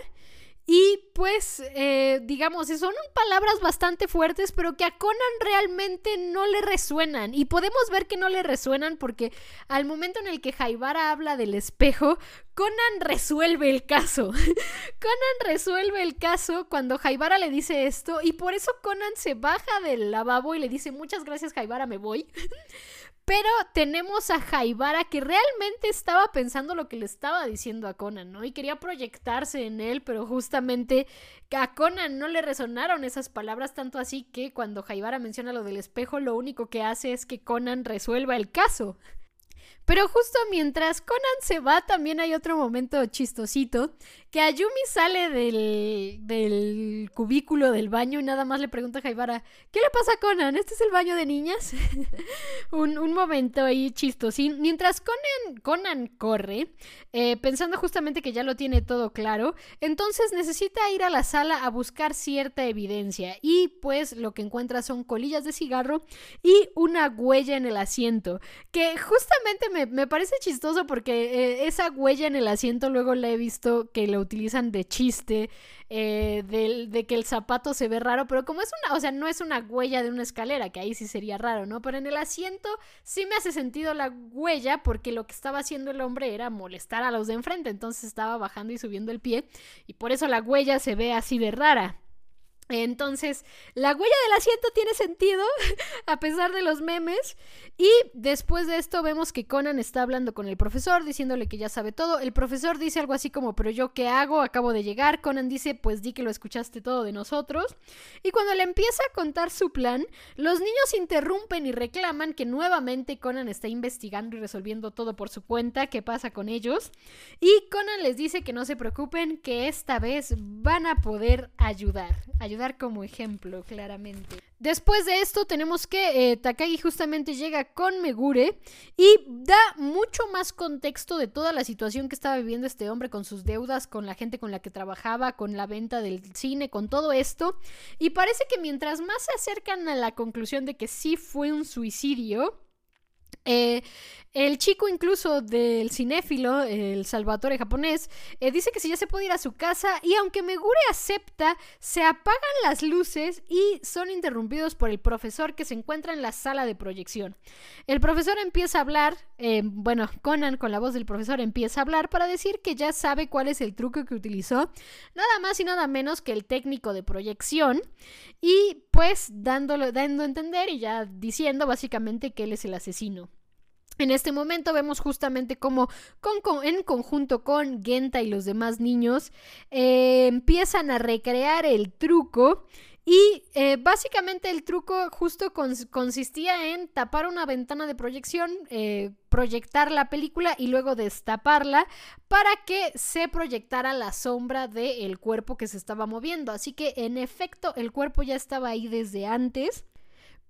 S1: y pues, eh, digamos, son palabras bastante fuertes, pero que a Conan realmente no le resuenan. Y podemos ver que no le resuenan porque al momento en el que Jaibara habla del espejo, Conan resuelve el caso. [LAUGHS] Conan resuelve el caso cuando Jaibara le dice esto y por eso Conan se baja del lavabo y le dice muchas gracias Jaibara, me voy. [LAUGHS] Pero tenemos a Jaibara que realmente estaba pensando lo que le estaba diciendo a Conan, ¿no? Y quería proyectarse en él, pero justamente a Conan no le resonaron esas palabras tanto así que cuando Jaibara menciona lo del espejo, lo único que hace es que Conan resuelva el caso. Pero justo mientras Conan se va, también hay otro momento chistosito, que Ayumi sale del, del cubículo del baño y nada más le pregunta a Jaibara, ¿qué le pasa a Conan? ¿Este es el baño de niñas? [LAUGHS] un, momento ahí chistosín. Mientras Conan, Conan corre, eh, pensando justamente que ya lo tiene todo claro, entonces necesita ir a la sala a buscar cierta evidencia y pues lo que encuentra son colillas de cigarro y una huella en el asiento, que justamente me me, parece chistoso porque eh, esa huella en el asiento luego la he visto que la utilizan de chiste, eh, de, que el zapato se ve raro, pero como es una, o sea, no es una huella de una escalera, que ahí sí sería raro, ¿no? Pero en el asiento sí me hace sentido la huella porque lo que estaba haciendo el hombre era molestar a los de enfrente, entonces estaba bajando y subiendo el pie y por eso la huella se ve así de rara. Entonces, la huella del asiento tiene sentido, [LAUGHS] a pesar de los memes. Y después de esto vemos que Conan está hablando con el profesor, diciéndole que ya sabe todo. El profesor dice algo así como, pero yo qué hago, acabo de llegar. Conan dice, pues di que lo escuchaste todo de nosotros. Y cuando le empieza a contar su plan, los niños interrumpen y reclaman que nuevamente Conan está investigando y resolviendo todo por su cuenta, qué pasa con ellos. Y Conan les dice que no se preocupen, que esta vez van a poder ayudar dar como ejemplo, claramente. Después de esto tenemos que eh, Takagi justamente llega con Megure y da mucho más contexto de toda la situación que estaba viviendo este hombre con sus deudas, con la gente con la que trabajaba, con la venta del cine, con todo esto. Y parece que mientras más se acercan a la conclusión de que sí fue un suicidio, eh, el chico incluso del cinéfilo, el Salvatore japonés, eh, dice que si ya se puede ir a su casa y aunque Megure acepta, se apagan las luces y son interrumpidos por el profesor que se encuentra en la sala de proyección. El profesor empieza a hablar, eh, bueno, Conan con la voz del profesor empieza a hablar para decir que ya sabe cuál es el truco que utilizó, nada más y nada menos que el técnico de proyección y pues dándolo, dando a entender y ya diciendo básicamente que él es el asesino. En este momento vemos justamente cómo en conjunto con Genta y los demás niños eh, empiezan a recrear el truco y eh, básicamente el truco justo consistía en tapar una ventana de proyección, eh, proyectar la película y luego destaparla para que se proyectara la sombra del cuerpo que se estaba moviendo. Así que en efecto el cuerpo ya estaba ahí desde antes.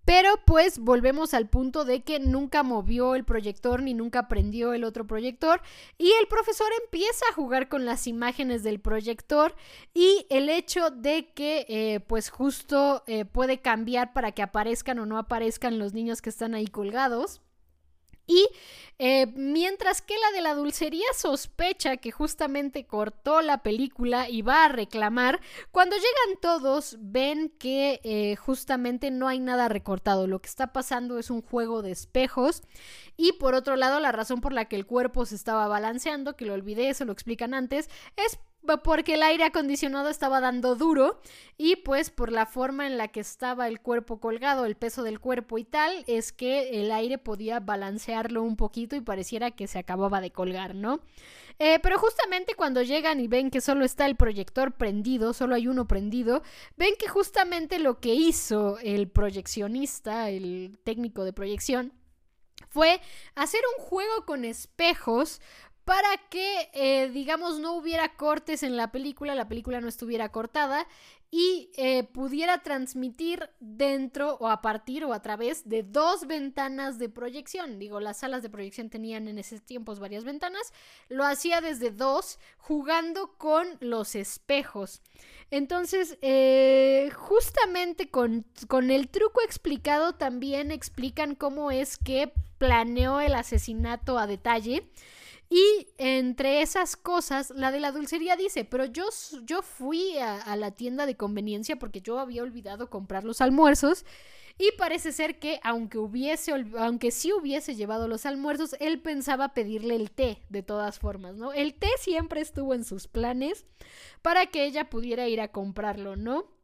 S1: Pero pues volvemos al punto de que nunca movió el proyector ni nunca prendió el otro proyector y el profesor empieza a jugar con las imágenes del proyector y el hecho de que eh, pues justo eh, puede cambiar para que aparezcan o no aparezcan los niños que están ahí colgados. Y eh, mientras que la de la dulcería sospecha que justamente cortó la película y va a reclamar, cuando llegan todos ven que eh, justamente no hay nada recortado. Lo que está pasando es un juego de espejos. Y por otro lado, la razón por la que el cuerpo se estaba balanceando, que lo olvidé, eso lo explican antes, es porque el aire acondicionado estaba dando duro y pues por la forma en la que estaba el cuerpo colgado, el peso del cuerpo y tal, es que el aire podía balancearlo un poquito y pareciera que se acababa de colgar, ¿no? Eh, pero justamente cuando llegan y ven que solo está el proyector prendido, solo hay uno prendido, ven que justamente lo que hizo el proyeccionista, el técnico de proyección, fue hacer un juego con espejos para que, eh, digamos, no hubiera cortes en la película, la película no estuviera cortada y eh, pudiera transmitir dentro o a partir o a través de dos ventanas de proyección. Digo, las salas de proyección tenían en esos tiempos varias ventanas. Lo hacía desde dos, jugando con los espejos. Entonces, eh, justamente con, con el truco explicado también explican cómo es que planeó el asesinato a detalle. Y entre esas cosas, la de la dulcería dice, pero yo, yo fui a, la tienda de conveniencia porque yo había olvidado comprar los almuerzos y parece ser que aunque hubiese, aunque sí hubiese llevado los almuerzos, él pensaba pedirle el té de todas formas, ¿no? El té siempre estuvo en sus planes para que ella pudiera ir a comprarlo, ¿no?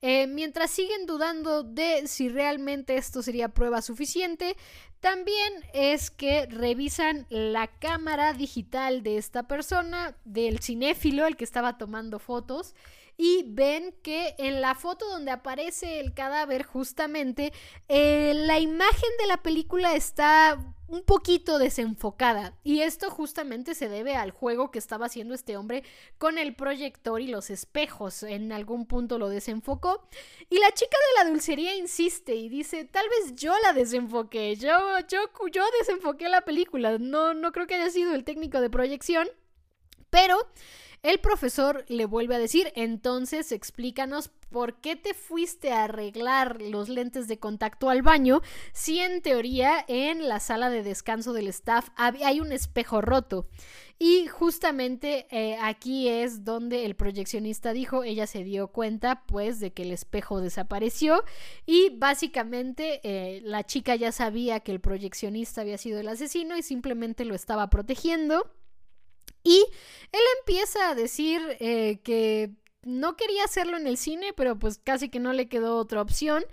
S1: Eh, mientras siguen dudando de si realmente esto sería prueba suficiente, también es que revisan la cámara digital de esta persona, del cinéfilo, el que estaba tomando fotos, y ven que en la foto donde aparece el cadáver justamente, eh, la imagen de la película está un poquito desenfocada. Y esto justamente se debe al juego que estaba haciendo este hombre con el proyector y los espejos. En algún punto lo desenfocó. Y la chica de la dulcería insiste y dice, tal vez yo la desenfoqué. Yo, yo, yo desenfoqué la película. No, no creo que haya sido el técnico de proyección. Pero el profesor le vuelve a decir, entonces explícanos por qué te fuiste a arreglar los lentes de contacto al baño si en teoría en la sala de descanso del staff hay un espejo roto. Y justamente eh, aquí es donde el proyeccionista dijo, ella se dio cuenta pues de que el espejo desapareció y básicamente eh, la chica ya sabía que el proyeccionista había sido el asesino y simplemente lo estaba protegiendo. Y él empieza a decir eh, que no quería hacerlo en el cine, pero pues casi que no le quedó otra opción.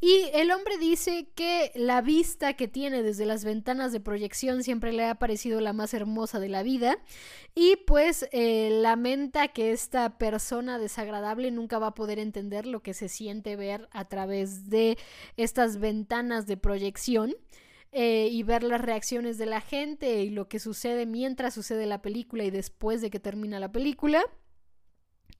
S1: Y el hombre dice que la vista que tiene desde las ventanas de proyección siempre le ha parecido la más hermosa de la vida. Y pues eh, lamenta que esta persona desagradable nunca va a poder entender lo que se siente ver a través de estas ventanas de proyección. Eh, y ver las reacciones de la gente y lo que sucede mientras sucede la película y después de que termina la película.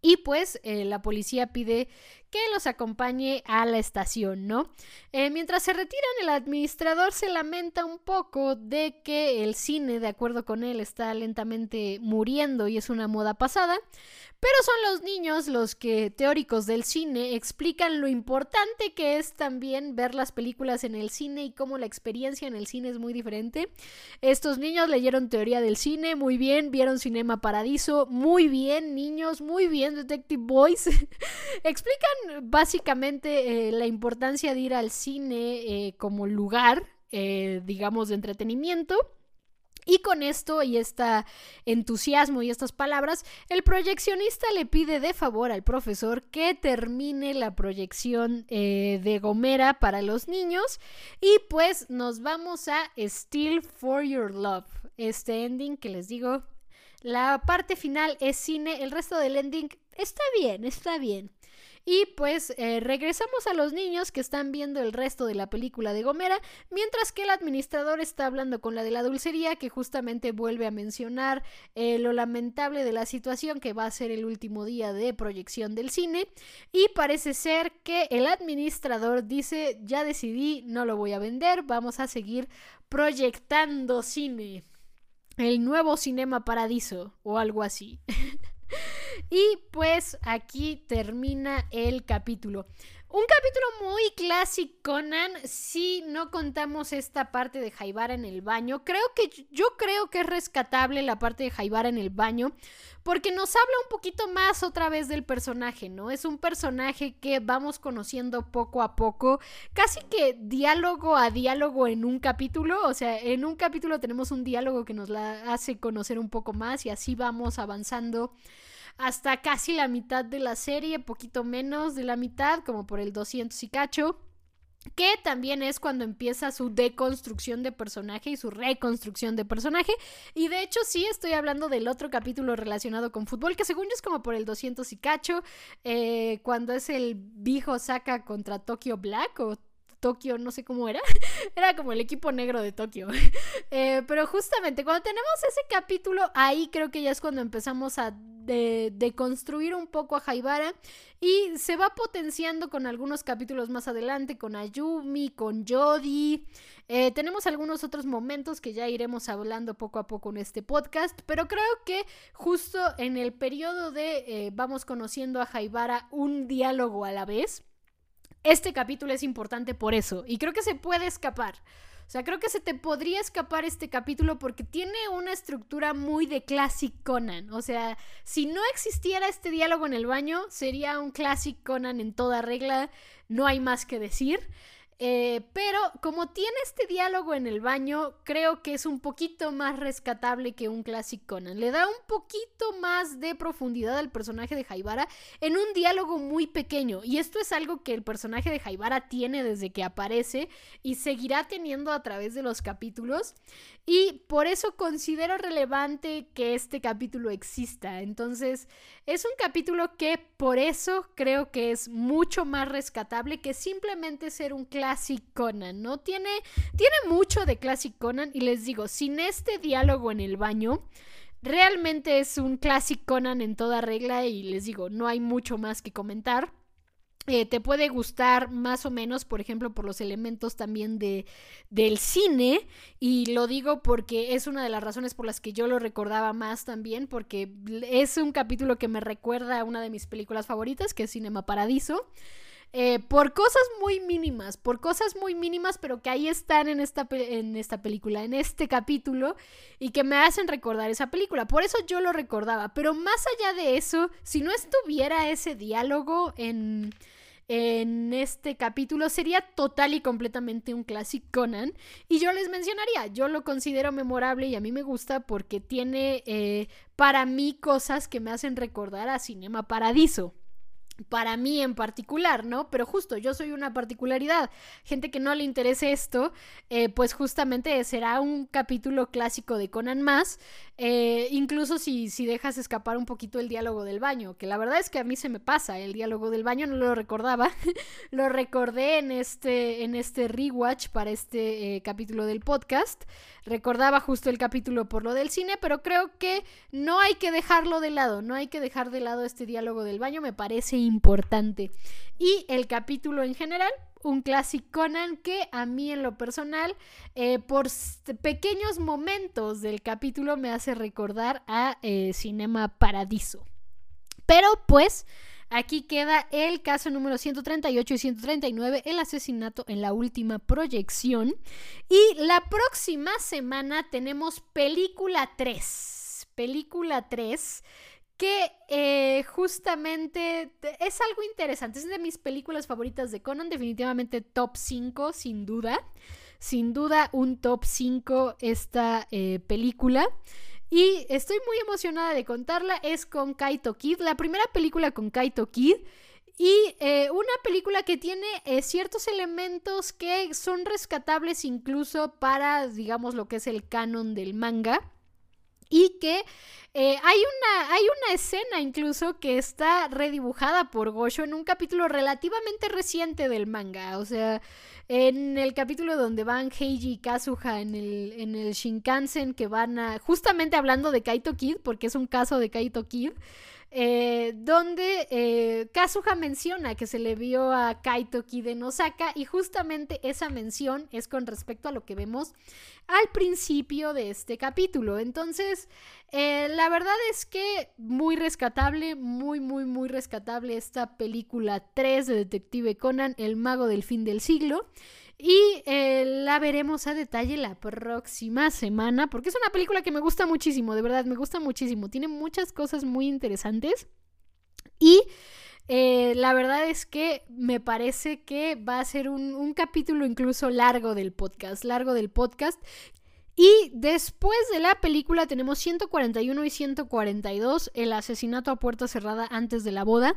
S1: Y pues eh, la policía pide que los acompañe a la estación, ¿no? Eh, mientras se retiran, el administrador se lamenta un poco de que el cine, de acuerdo con él, está lentamente muriendo y es una moda pasada. Pero son los niños los que, teóricos del cine, explican lo importante que es también ver las películas en el cine y cómo la experiencia en el cine es muy diferente. Estos niños leyeron teoría del cine, muy bien, vieron Cinema Paradiso, muy bien, niños, muy bien, Detective Boys. [LAUGHS] explican básicamente eh, la importancia de ir al cine eh, como lugar, eh, digamos, de entretenimiento y con esto y este entusiasmo y estas palabras, el proyeccionista le pide de favor al profesor que termine la proyección de Gomera para los niños y pues nos vamos a Still for Your Love, este ending que les digo, la parte final es cine, el resto del ending está bien, está bien. Y pues eh, regresamos a los niños que están viendo el resto de la película de Gomera, mientras que el administrador está hablando con la de la dulcería, que justamente vuelve a mencionar eh, lo lamentable de la situación que va a ser el último día de proyección del cine. Y parece ser que el administrador dice, ya decidí, no lo voy a vender, vamos a seguir proyectando cine. El nuevo Cinema Paradiso o algo así. [LAUGHS] Y pues aquí termina el capítulo. Un capítulo muy clásico, Conan, si no contamos esta parte de Jaibara en el baño. Creo que yo creo que es rescatable la parte de Jaibara en el baño porque nos habla un poquito más otra vez del personaje, ¿no? Es un personaje que vamos conociendo poco a poco, casi que diálogo a diálogo en un capítulo, o sea, en un capítulo tenemos un diálogo que nos la hace conocer un poco más y así vamos avanzando hasta casi la mitad de la serie, poquito menos de la mitad, como por el 200 y cacho. Que también es cuando empieza su deconstrucción de personaje y su reconstrucción de personaje. Y de hecho, sí estoy hablando del otro capítulo relacionado con fútbol, que según yo es como por el 200 y cacho, eh, cuando es el Bijo Saca contra Tokyo Black o Tokio, no sé cómo era. [LAUGHS] era como el equipo negro de Tokio. [LAUGHS] Eh, pero justamente cuando tenemos ese capítulo, ahí creo que ya es cuando empezamos a de, construir un poco a Haibara y se va potenciando con algunos capítulos más adelante, con Ayumi, con Jody. Eh, tenemos algunos otros momentos que ya iremos hablando poco a poco en este podcast, pero creo que justo en el periodo de eh, vamos conociendo a Haibara un diálogo a la vez, este capítulo es importante por eso y creo que se puede escapar. O sea, creo que se te podría escapar este capítulo porque tiene una estructura muy de Classic Conan. O sea, si no existiera este diálogo en el baño, sería un Classic Conan en toda regla. No hay más que decir. Eh, pero como tiene este diálogo en el baño, creo que es un poquito más rescatable que un Classic Conan. Le da un poquito más de profundidad al personaje de Jaibara en un diálogo muy pequeño. Y esto es algo que el personaje de Jaibara tiene desde que aparece y seguirá teniendo a través de los capítulos. Y por eso considero relevante que este capítulo exista. Entonces, es un capítulo que por eso creo que es mucho más rescatable que simplemente ser un Classic Conan, ¿no? Tiene, tiene mucho de Classic Conan y les digo, sin este diálogo en el baño, realmente es un Classic Conan en toda regla y les digo, no hay mucho más que comentar. Eh, te puede gustar más o menos, por ejemplo, por los elementos también de, del cine. Y lo digo porque es una de las razones por las que yo lo recordaba más también, porque es un capítulo que me recuerda a una de mis películas favoritas, que es Cinema Paradiso. Eh, por cosas muy mínimas, por cosas muy mínimas, pero que ahí están en esta, en esta película, en este capítulo, y que me hacen recordar esa película. Por eso yo lo recordaba. Pero más allá de eso, si no estuviera ese diálogo en en este capítulo sería total y completamente un Classic Conan. Y yo les mencionaría, yo lo considero memorable y a mí me gusta porque tiene eh, para mí cosas que me hacen recordar a Cinema Paradiso para mí en particular, ¿no? Pero justo, yo soy una particularidad. Gente que no le interese esto, eh, pues justamente será un capítulo clásico de Conan más, eh, incluso si, si dejas escapar un poquito el diálogo del baño, que la verdad es que a mí se me pasa, el diálogo del baño no lo recordaba, [LAUGHS] lo recordé en este, en este rewatch para este eh, capítulo del podcast, recordaba justo el capítulo por lo del cine, pero creo que no hay que dejarlo de lado, no hay que dejar de lado este diálogo del baño, me parece importante. Y el capítulo en general, un clásico Conan que a mí en lo personal, eh, por pequeños momentos del capítulo, me hace recordar a eh, Cinema Paradiso. Pero pues... Aquí queda el caso número 138 y 139, el asesinato en la última proyección. Y la próxima semana tenemos película 3. Película 3 que eh, justamente es algo interesante. Es de mis películas favoritas de Conan, definitivamente top 5, sin duda. Sin duda un top 5 esta eh, película. Y estoy muy emocionada de contarla. Es con Kaito Kid, la primera película con Kaito Kid. Y eh, una película que tiene ciertos elementos que son rescatables incluso para, digamos, lo que es el canon del manga. Y que eh, hay, una, hay una escena incluso que está redibujada por Gosho en un capítulo relativamente reciente del manga. O sea, en el capítulo donde van Heiji y Kazuha en el, en el Shinkansen, que van a. Justamente hablando de Kaito Kid, porque es un caso de Kaito Kid. Eh, donde eh, Kazuha menciona que se le vio a Kaito Kid en Osaka y justamente esa mención es con respecto a lo que vemos al principio de este capítulo. Entonces, eh, la verdad es que muy rescatable, muy, muy, muy rescatable esta película 3 de Detective Conan, El mago del fin del siglo. Y eh, la veremos a detalle la próxima semana, porque es una película que me gusta muchísimo, de verdad, me gusta muchísimo. Tiene muchas cosas muy interesantes. Y eh, la verdad es que me parece que va a ser un, un capítulo incluso largo del podcast, largo del podcast, Y después de la película tenemos 141 y 142, el asesinato a puerta cerrada antes de la boda,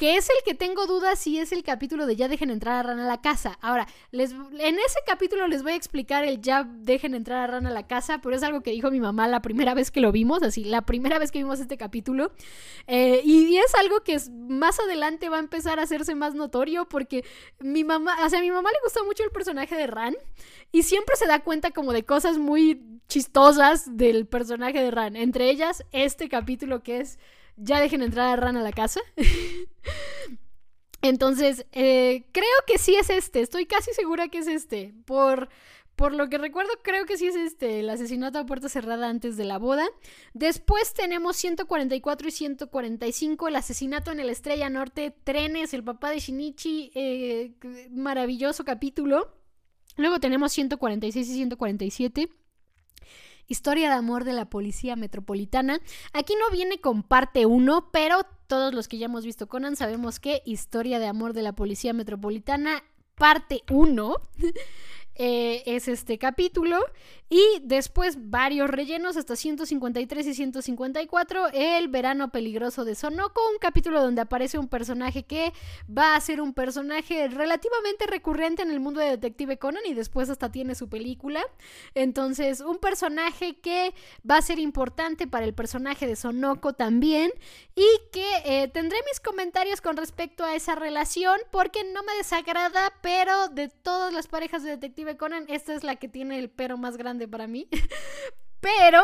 S1: que es el que tengo dudas si es el capítulo de ya dejen entrar a Rana a la casa. Ahora, les, en ese capítulo les voy a explicar el ya dejen entrar a Rana a la casa, pero es algo que dijo mi mamá la primera vez que lo vimos, así, la primera vez que vimos este capítulo. Eh, y, es algo que más adelante va a empezar a hacerse más notorio porque mi mamá, o sea, a mi mamá le gusta mucho el personaje de Ran y siempre se da cuenta como de cosas muy chistosas del personaje de Ran. Entre ellas, este capítulo que es ya dejen entrar a Ran a la casa. [LAUGHS] Entonces, eh, creo que sí es este, estoy casi segura que es este. Por, por lo que recuerdo, creo que sí es este, el asesinato a puerta cerrada antes de la boda. Después tenemos 144 y 145, el asesinato en el Estrella Norte, Trenes, el papá de Shinichi, eh, maravilloso capítulo. Luego tenemos 146 y 147. Historia de amor de la Policía Metropolitana. Aquí no viene con parte 1, pero todos los que ya hemos visto Conan sabemos que Historia de amor de la Policía Metropolitana, parte 1. [LAUGHS] Eh, es este capítulo. Y después varios rellenos hasta 153 y 154. El verano peligroso de Sonoko, un capítulo donde aparece un personaje que va a ser un personaje relativamente recurrente en el mundo de Detective Conan y después hasta tiene su película. Entonces, un personaje que va a ser importante para el personaje de Sonoko también y que eh, tendré mis comentarios con respecto a esa relación porque no me desagrada, pero de todas las parejas de Detective Conan, esta es la que tiene el pero más grande para mí. [LAUGHS] Pero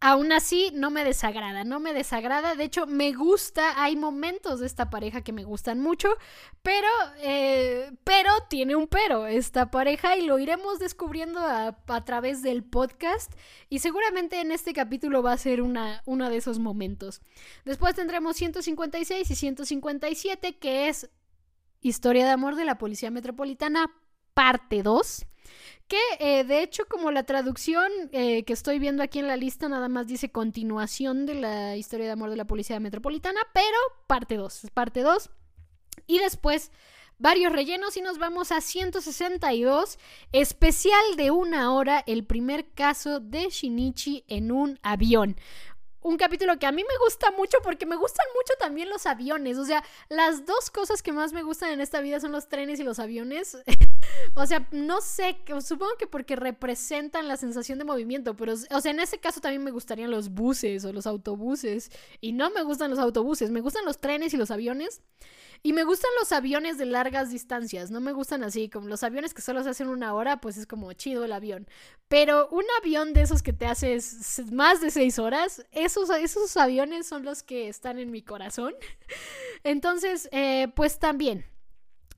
S1: aún así no me desagrada, no me desagrada. De hecho, me gusta, hay momentos de esta pareja que me gustan mucho, pero, eh, pero tiene un pero esta pareja y lo iremos descubriendo a, través del podcast y seguramente en este capítulo va a ser una, uno de esos momentos. Después tendremos 156 y 157, que es Historia de Amor de la Policía Metropolitana, parte 2 que eh, de hecho como la traducción eh, que estoy viendo aquí en la lista nada más dice continuación de la historia de amor de la policía metropolitana, pero parte 2, parte 2. Y después varios rellenos y nos vamos a 162, especial de una hora, el primer caso de Shinichi en un avión un capítulo que a mí me gusta mucho porque me gustan mucho también los aviones. O sea, las dos cosas que más me gustan en esta vida son los trenes y los aviones. [LAUGHS] o sea, no sé, supongo que porque representan la sensación de movimiento, pero, o sea, en ese caso también me gustarían los buses o los autobuses. Y no me gustan los autobuses, me gustan los trenes y los aviones. Y me gustan los aviones de largas distancias, no me gustan así, como los aviones que solo se hacen una hora, pues es como chido el avión. Pero un avión de esos que te haces más de seis horas, esos, esos aviones son los que están en mi corazón. [LAUGHS] Entonces, eh, pues también,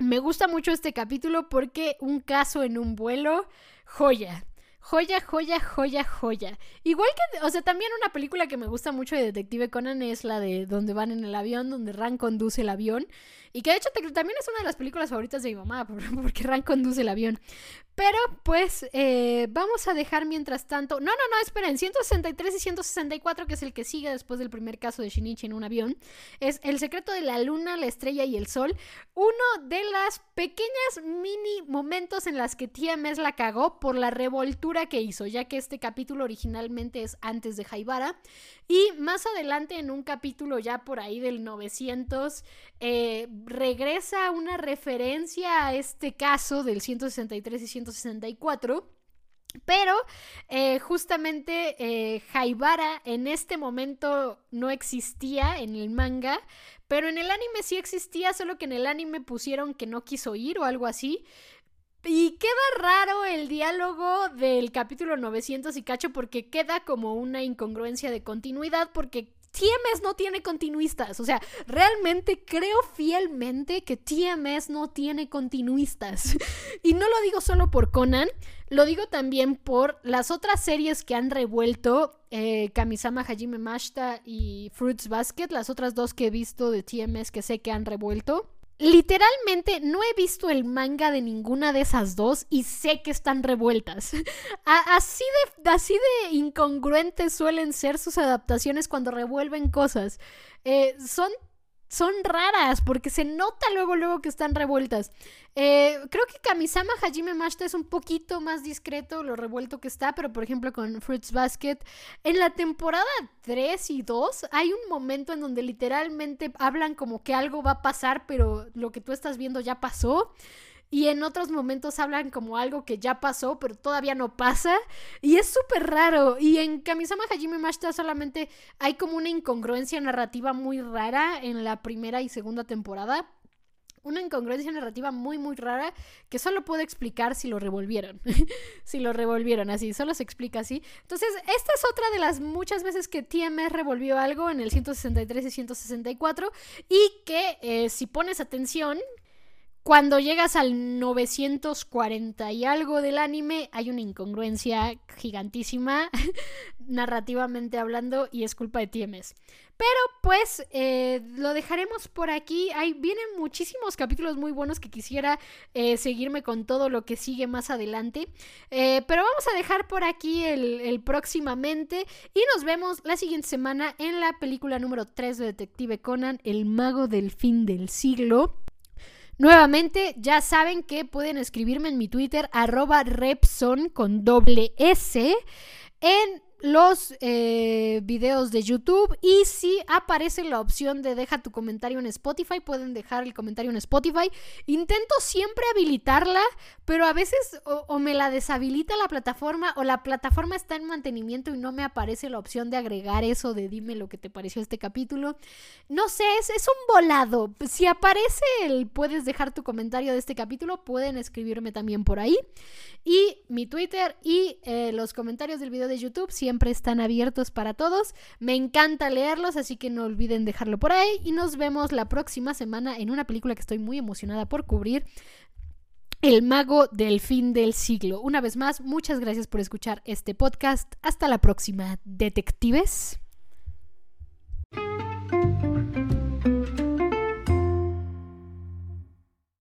S1: me gusta mucho este capítulo porque un caso en un vuelo, joya. Joya, joya, joya, joya. Igual que, o sea, también una película que me gusta mucho de Detective Conan es la de donde van en el avión, donde Ran conduce el avión. Y que de hecho también es una de las películas favoritas de mi mamá, [LAUGHS] porque Ran conduce el avión. Pero pues eh, vamos a dejar mientras tanto... No, no, no, esperen. 163 y 164, que es el que sigue después del primer caso de Shinichi en un avión, es El secreto de la luna, la estrella y el sol. Uno de las pequeñas mini momentos en las que TMS la cagó por la revoltura que hizo, ya que este capítulo originalmente es antes de Haibara. Y más adelante en un capítulo ya por ahí del 900, eh, regresa una referencia a este caso del 163 y 164. Pero eh, justamente eh, en este momento no existía en el manga, pero en el anime sí existía, solo que en el anime pusieron que no quiso ir o algo así. Y queda raro el diálogo del capítulo 900 y cacho porque queda como una incongruencia de continuidad porque TMS no tiene continuistas. O sea, realmente creo fielmente que TMS no tiene continuistas. [LAUGHS] y no lo digo solo por Conan, lo digo también por las otras series que han revuelto, eh, Kamisama Hajime Mashita y Fruits Basket, las otras dos que he visto de TMS que sé que han revuelto. Literalmente no he visto el manga de ninguna de esas dos y sé que están revueltas. [LAUGHS] así, de, incongruentes suelen ser sus adaptaciones cuando revuelven cosas. Eh, son son raras porque se nota luego, luego que están revueltas. Eh, creo que Kamisama Hajime Mashita es un poquito más discreto lo revuelto que está, pero por ejemplo con Fruits Basket, en la temporada 3 y 2 hay un momento en donde literalmente hablan como que algo va a pasar, pero lo que tú estás viendo ya pasó y en otros momentos hablan como algo que ya pasó, pero todavía no pasa. Y es súper raro. Y en Kamisama Hajime Mashita solamente hay como una incongruencia narrativa muy rara en la primera y segunda temporada. Una incongruencia narrativa muy, muy rara que solo puedo explicar si lo revolvieron. [LAUGHS] si lo revolvieron así, solo se explica así. Entonces, esta es otra de las muchas veces que TMS revolvió algo en el 163 y 164 y que eh, si pones atención, cuando llegas al 940 y algo del anime, hay una incongruencia gigantísima, [LAUGHS] narrativamente hablando, y es culpa de TMS. Pero pues eh, lo dejaremos por aquí. Vienen muchísimos capítulos muy buenos que quisiera eh, seguirme con todo lo que sigue más adelante. Eh, pero vamos a dejar por aquí el, el, próximamente. Y nos vemos la siguiente semana en la película número 3 de Detective Conan, El mago del fin del siglo. Nuevamente, ya saben que pueden escribirme en mi Twitter, arroba Repson con doble S, en los eh, videos de YouTube y si aparece la opción de deja tu comentario en Spotify, pueden dejar el comentario en Spotify. Intento siempre habilitarla, pero a veces o, me la deshabilita la plataforma o la plataforma está en mantenimiento y no me aparece la opción de agregar eso de dime lo que te pareció este capítulo. No sé, es, es un volado. Si aparece el puedes dejar tu comentario de este capítulo, pueden escribirme también por ahí. Y mi Twitter y eh, los comentarios del video de YouTube siempre están abiertos para todos. Me encanta leerlos, así que no olviden dejarlo por ahí. Y nos vemos la próxima semana en una película que estoy muy emocionada por cubrir. El mago del fin del siglo. Una vez más, muchas gracias por escuchar este podcast. Hasta la próxima, detectives.